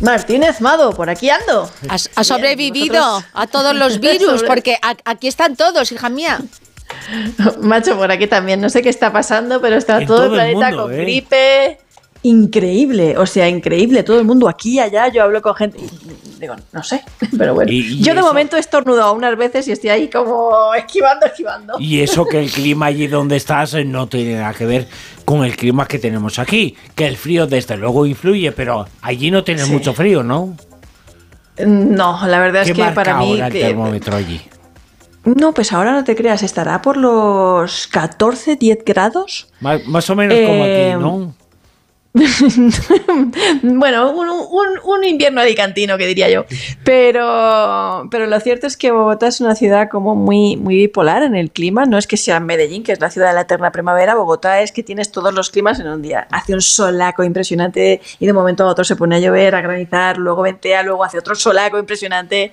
Martínez Mado, por aquí ando. Has, has sobrevivido ¿vosotros? a todos los virus, Sobre- porque a- aquí están todos, hija mía. Macho, por aquí también. No sé qué está pasando, pero está En todo, todo el el planeta mundo, con ¿eh? gripe. Increíble, o sea, increíble. Todo el mundo aquí, allá. Yo hablo con gente. Digo, no sé, pero bueno. Y- y yo de eso- momento he estornudado unas veces y estoy ahí como esquivando, esquivando. Y eso que el clima allí donde estás eh, no tiene nada que ver con el clima que tenemos aquí. Que el frío desde luego influye, pero allí no tienes Sí. mucho frío, ¿no? No, la verdad ¿Qué es que marca para mí. ahora el que- termómetro allí? no, pues ahora no te creas, estará por los 14, 10 grados. Más, más o menos como aquí, ¿no? bueno, un, invierno alicantino, que diría yo. Pero, pero lo cierto es que Bogotá es una ciudad como muy, muy bipolar en el clima. No es que sea Medellín, que es la ciudad de la eterna primavera. Bogotá es que tienes todos los climas en un día. Hace un solaco impresionante y de momento a otro se pone a llover, a granizar, luego ventea, luego hace otro solaco impresionante.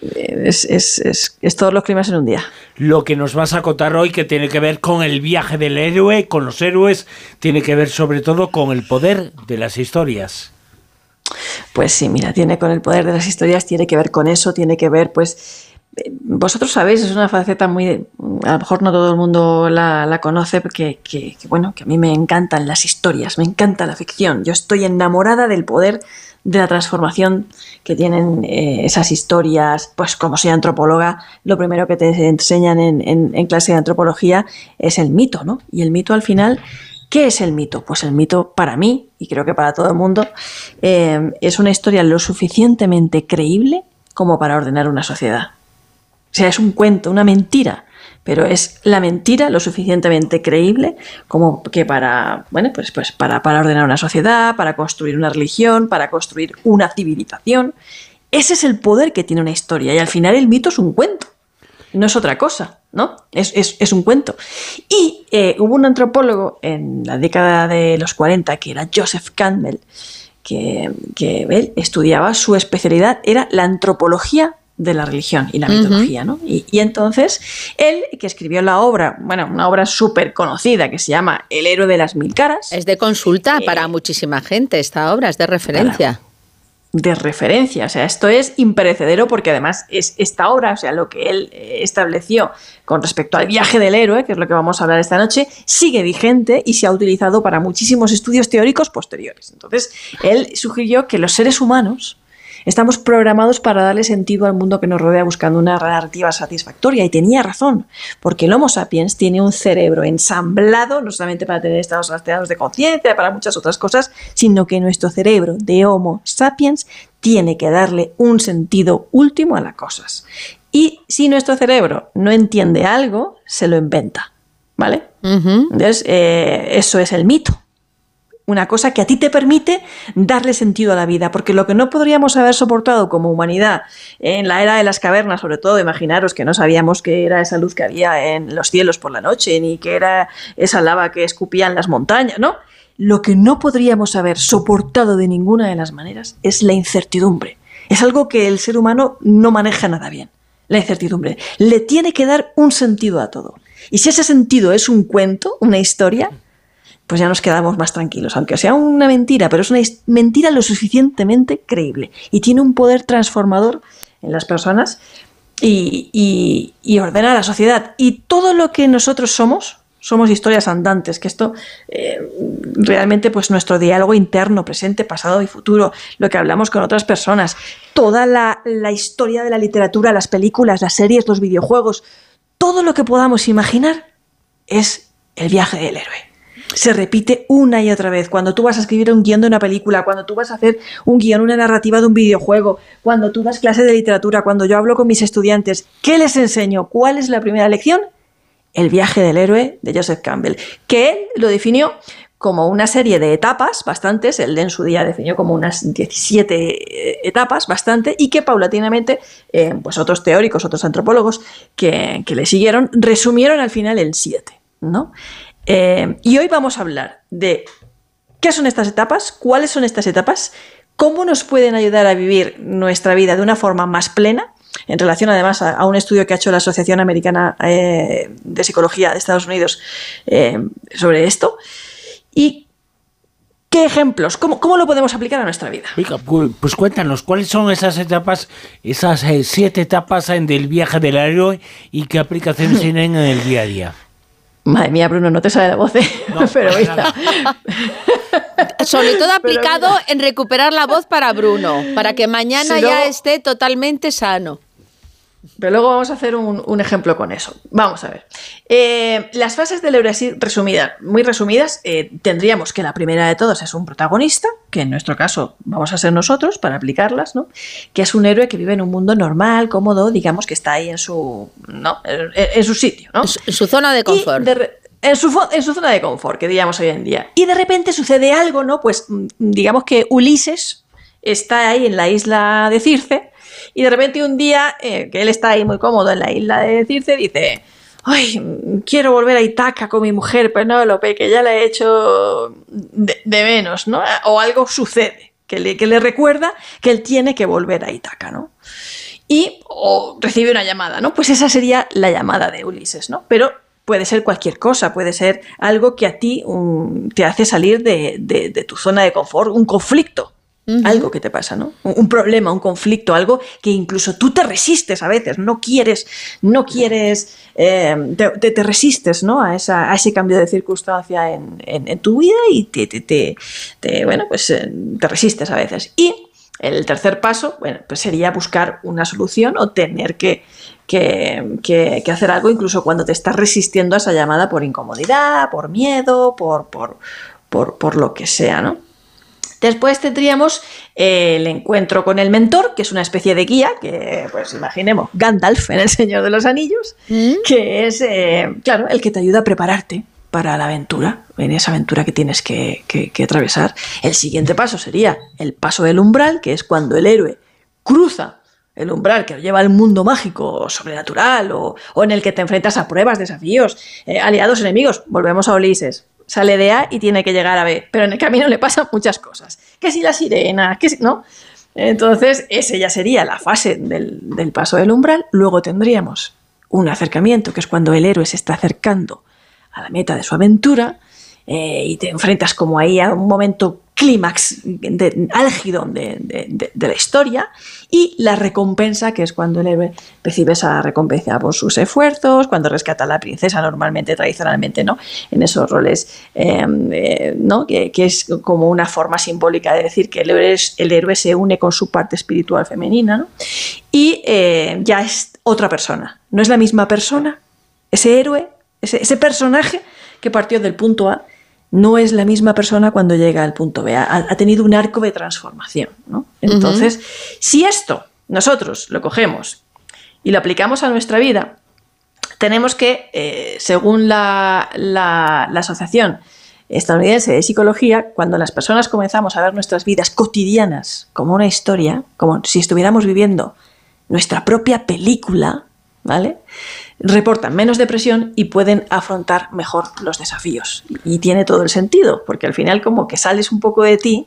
Es, es- es- es todos los climas en un día. Lo que nos vas a contar hoy que tiene que ver con el viaje del héroe, con los héroes, tiene que ver sobre todo con el poder de las historias. Pues sí, mira, tiene con el poder de las historias, tiene que ver con eso, tiene que ver, pues, eh, vosotros sabéis, es una faceta muy, a lo mejor no todo el mundo la, la conoce, porque, que, que, bueno, que a mí me encantan las historias, me encanta la ficción, yo estoy enamorada del poder de la transformación que tienen eh, esas historias, pues como soy antropóloga, lo primero que te enseñan en, en- clase de antropología es el mito, ¿no? Y el mito al final, ¿qué es el mito? Pues el mito para mí, y creo que para todo el mundo, eh, es una historia lo suficientemente creíble como para ordenar una sociedad. O sea, es un cuento, una mentira, pero es la mentira lo suficientemente creíble como que para, bueno, pues, pues para, para ordenar una sociedad, para construir una religión, para construir una civilización. Ese es el poder que tiene una historia y al final el mito es un cuento, no es otra cosa, ¿no? Es, es- es un cuento. Y eh, hubo un antropólogo en la década de los 40 que era Joseph Campbell, que, que él estudiaba, su especialidad era la antropología de la religión y la mitología, ¿no? Y, y entonces él, que escribió la obra, bueno, una obra súper conocida que se llama El héroe de las mil caras, Es de consulta Eh, para muchísima gente esta obra, es de referencia. de referencia, o sea, esto es imperecedero porque además es esta obra, o sea, lo que él eh, estableció con respecto al viaje del héroe, que es lo que vamos a hablar esta noche, sigue vigente y se ha utilizado para muchísimos estudios teóricos posteriores. Entonces, él sugirió que los seres humanos estamos programados para darle sentido al mundo que nos rodea buscando una narrativa satisfactoria y tenía razón, porque el Homo sapiens tiene un cerebro ensamblado no solamente para tener estados alterados de conciencia, para muchas otras cosas, sino que nuestro cerebro de Homo sapiens tiene que darle un sentido último a las cosas. Y si nuestro cerebro no entiende algo, se lo inventa, ¿vale? Entonces, eh, eso es el mito. Una cosa que a ti te permite darle sentido a la vida, porque lo que no podríamos haber soportado como humanidad en la era de las cavernas, sobre todo, imaginaros que no sabíamos qué era esa luz que había en los cielos por la noche, ni qué era esa lava que escupían las montañas, ¿no? Lo que no podríamos haber soportado de ninguna de las maneras es la incertidumbre. Es algo que el ser humano no maneja nada bien la incertidumbre. Le tiene que dar un sentido a todo. Y si ese sentido es un cuento, una historia, pues ya nos quedamos más tranquilos, aunque sea una mentira, pero es una mentira lo suficientemente creíble y tiene un poder transformador en las personas y, ordena la sociedad. Y todo lo que nosotros somos, somos historias andantes, que esto eh, realmente pues nuestro diálogo interno, presente, pasado y futuro, lo que hablamos con otras personas, toda la historia de la literatura, las películas, las series, los videojuegos, todo lo que podamos imaginar es el viaje del héroe. Se repite una y otra vez. Cuando tú vas a escribir un guion de una película, cuando tú vas a hacer un guion, una narrativa de un videojuego, cuando tú das clases de literatura, cuando yo hablo con mis estudiantes, ¿qué les enseño? ¿Cuál es la primera lección? El viaje del héroe de Joseph Campbell, que él lo definió como una serie de etapas, bastantes, él en su día definió como unas 17 eh, etapas, bastante, y que paulatinamente, eh, pues otros teóricos, otros antropólogos que, que le siguieron, resumieron al final en 7, ¿no? Eh, y hoy vamos a hablar de qué son estas etapas, cuáles son estas etapas, cómo nos pueden ayudar a vivir nuestra vida de una forma más plena, en relación además a, a un estudio que ha hecho la Asociación Americana eh, de Psicología de Estados Unidos eh, sobre esto. ¿Y qué ejemplos? ¿Cómo, ¿Cómo lo podemos aplicar a nuestra vida? Oiga, pu- pues cuéntanos, ¿cuáles son esas etapas, esas siete etapas del viaje del héroe y qué aplicaciones tienen en el día a día? Madre mía, Bruno, no te sale la voz, ¿eh? No, pero mira, nada. Sobre todo aplicado en recuperar la voz para Bruno, para que mañana Si ya luego- esté totalmente sano. Pero luego vamos a hacer un, un ejemplo con eso. Vamos a ver. Eh, las fases del héroe así resumidas, muy resumidas, eh, tendríamos que la primera de todos es un protagonista, que en nuestro caso vamos a ser nosotros para aplicarlas, ¿no? Que es un héroe que vive en un mundo normal, cómodo, digamos que está ahí en su, ¿no? en, en su sitio, ¿no? En su- zona de confort. en, su, en su zona de confort, que diríamos hoy en día. Y de repente sucede algo, ¿no? Pues mm, digamos que Ulises está ahí en la isla de Circe y de repente un día, eh, que él está ahí muy cómodo en la isla de Circe, dice, ay, mm, quiero volver a Itaca con mi mujer Penélope, que ya la he hecho de, menos, ¿no? O algo sucede que le, que le recuerda que él tiene que volver a Itaca, ¿no? y o recibe una llamada, ¿no? Pues esa sería la llamada de Ulises, ¿no? Pero puede ser cualquier cosa, puede ser algo que a ti um, te hace salir de- de tu zona de confort, un conflicto. Algo que te pasa, ¿no? Un problema, un conflicto, algo que incluso tú te resistes a veces, no quieres, no quieres, eh, te, te- te resistes, ¿no? A, esa, ese cambio de circunstancia en, en- tu vida y te, te- te- te, bueno, pues eh, te resistes a veces. Y el tercer paso, bueno, pues sería buscar una solución o tener que, que- que- que hacer algo incluso cuando te estás resistiendo a esa llamada por incomodidad, por miedo, por, por, por, por lo que sea, ¿no? Después tendríamos eh, el encuentro con el mentor, que es una especie de guía, que pues imaginemos Gandalf en El Señor de los Anillos, que es, eh, claro, el que te ayuda a prepararte para la aventura, en esa aventura que tienes que, que- que atravesar. El siguiente paso sería el paso del umbral, que es cuando el héroe cruza el umbral que lo lleva al mundo mágico o sobrenatural o, o en el que te enfrentas a pruebas, desafíos, eh, aliados, enemigos. Volvemos a Ulises. Sale de A y tiene que llegar a B, pero en el camino le pasan muchas cosas. Que si la sirena, que si no. Entonces, ese ya sería la fase del, del paso del umbral. Luego tendríamos un acercamiento, que es cuando el héroe se está acercando a la meta de su aventura eh, y te enfrentas como ahí a un momento clímax álgido de, de- de- de la historia y la recompensa, que es cuando el héroe recibe esa recompensa por sus esfuerzos, cuando rescata a la princesa normalmente, tradicionalmente, ¿no? En esos roles, eh, eh, ¿no? Que, que es como una forma simbólica de decir que el héroe, el héroe se une con su parte espiritual femenina. Y eh, ya es otra persona, no es la misma persona, ese héroe, ese, ese personaje que partió del punto A, no es la misma persona cuando llega al punto B. Ha, ha tenido un arco de transformación. ¿no? Entonces, si esto nosotros lo cogemos y lo aplicamos a nuestra vida, tenemos que, eh, según la, la- la Asociación Estadounidense de Psicología, cuando las personas comenzamos a ver nuestras vidas cotidianas como una historia, como si estuviéramos viviendo nuestra propia película, ¿vale? Reportan menos depresión y pueden afrontar mejor los desafíos. Y tiene todo el sentido, porque al final como que sales un poco de ti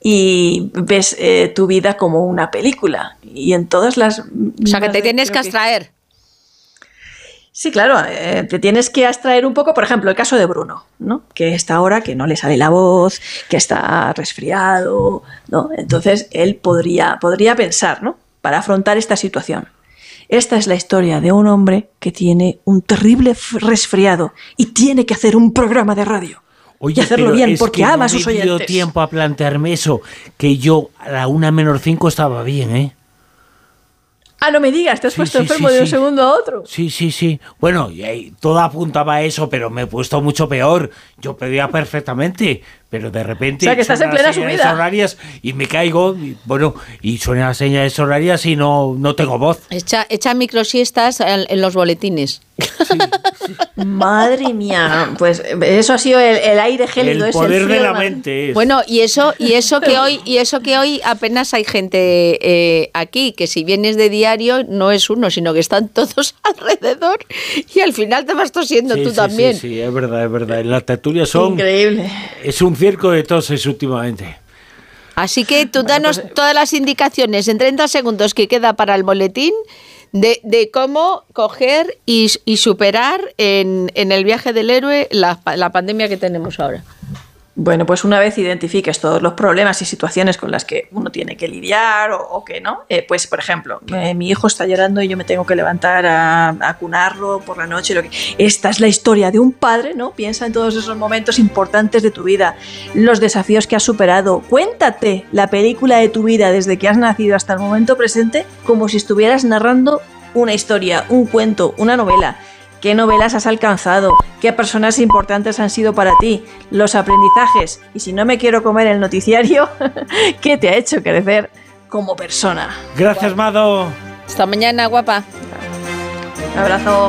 y ves eh, tu vida como una película. Y en todas las... O sea, que te tienes que abstraer. Sí, claro, eh, te tienes que abstraer un poco, por ejemplo, el caso de Bruno, ¿no? Que está ahora que no le sale la voz, que está resfriado, ¿no? Entonces él podría, podría pensar, ¿no? Para afrontar esta situación. Esta es la historia de un hombre que tiene un terrible resfriado y tiene que hacer un programa de radio. y hacerlo bien es porque que ama no a sus me dio oyentes. tiempo a plantearme eso, que yo a la una menos cinco estaba bien, ¿eh? Ah, no me digas, te has Sí, puesto sí, enfermo sí, de un segundo a otro. Sí, sí, sí. Bueno, y ahí todo apuntaba a eso, pero me he puesto mucho peor. Yo pedía perfectamente, pero de repente O sea, que estás en suenan plena subida. horarias y me caigo, y, bueno, y suenan las señales horarias y no, no tengo voz. Echa, echa microsiestas en, en los boletines. Madre mía, pues eso ha sido el, el aire gélido. el es poder frío de la mente es. Bueno, y eso, y eso que hoy, y eso que hoy apenas hay gente eh, aquí, que si vienes de diario no es uno, sino que están todos alrededor y al final te vas tosiendo Sí, tú sí, también. Sí, sí, es verdad, es verdad. En las tertulias son... Increíble. Es un circo de toses últimamente. Así que tú danos pues, todas las indicaciones en 30 segundos que queda para el boletín de, de cómo coger y, y superar en, en el viaje del héroe la, la pandemia que tenemos ahora. Bueno, pues una vez identifiques todos los problemas y situaciones con las que uno tiene que lidiar o, que no, eh, pues por ejemplo, eh, mi hijo está llorando y yo me tengo que levantar a, a cunarlo por la noche. Lo que... Esta es la historia de un padre, ¿no? Piensa en todos esos momentos importantes de tu vida, los desafíos que has superado. Cuéntate la película de tu vida desde que has nacido hasta el momento presente como si estuvieras narrando una historia, un cuento, una novela. ¿Qué novelas has alcanzado? ¿Qué personas importantes han sido para ti? Los aprendizajes. Y si no me quiero comer el noticiario, ¿qué te ha hecho crecer como persona? Gracias, Mado. Hasta mañana, guapa. Un abrazo.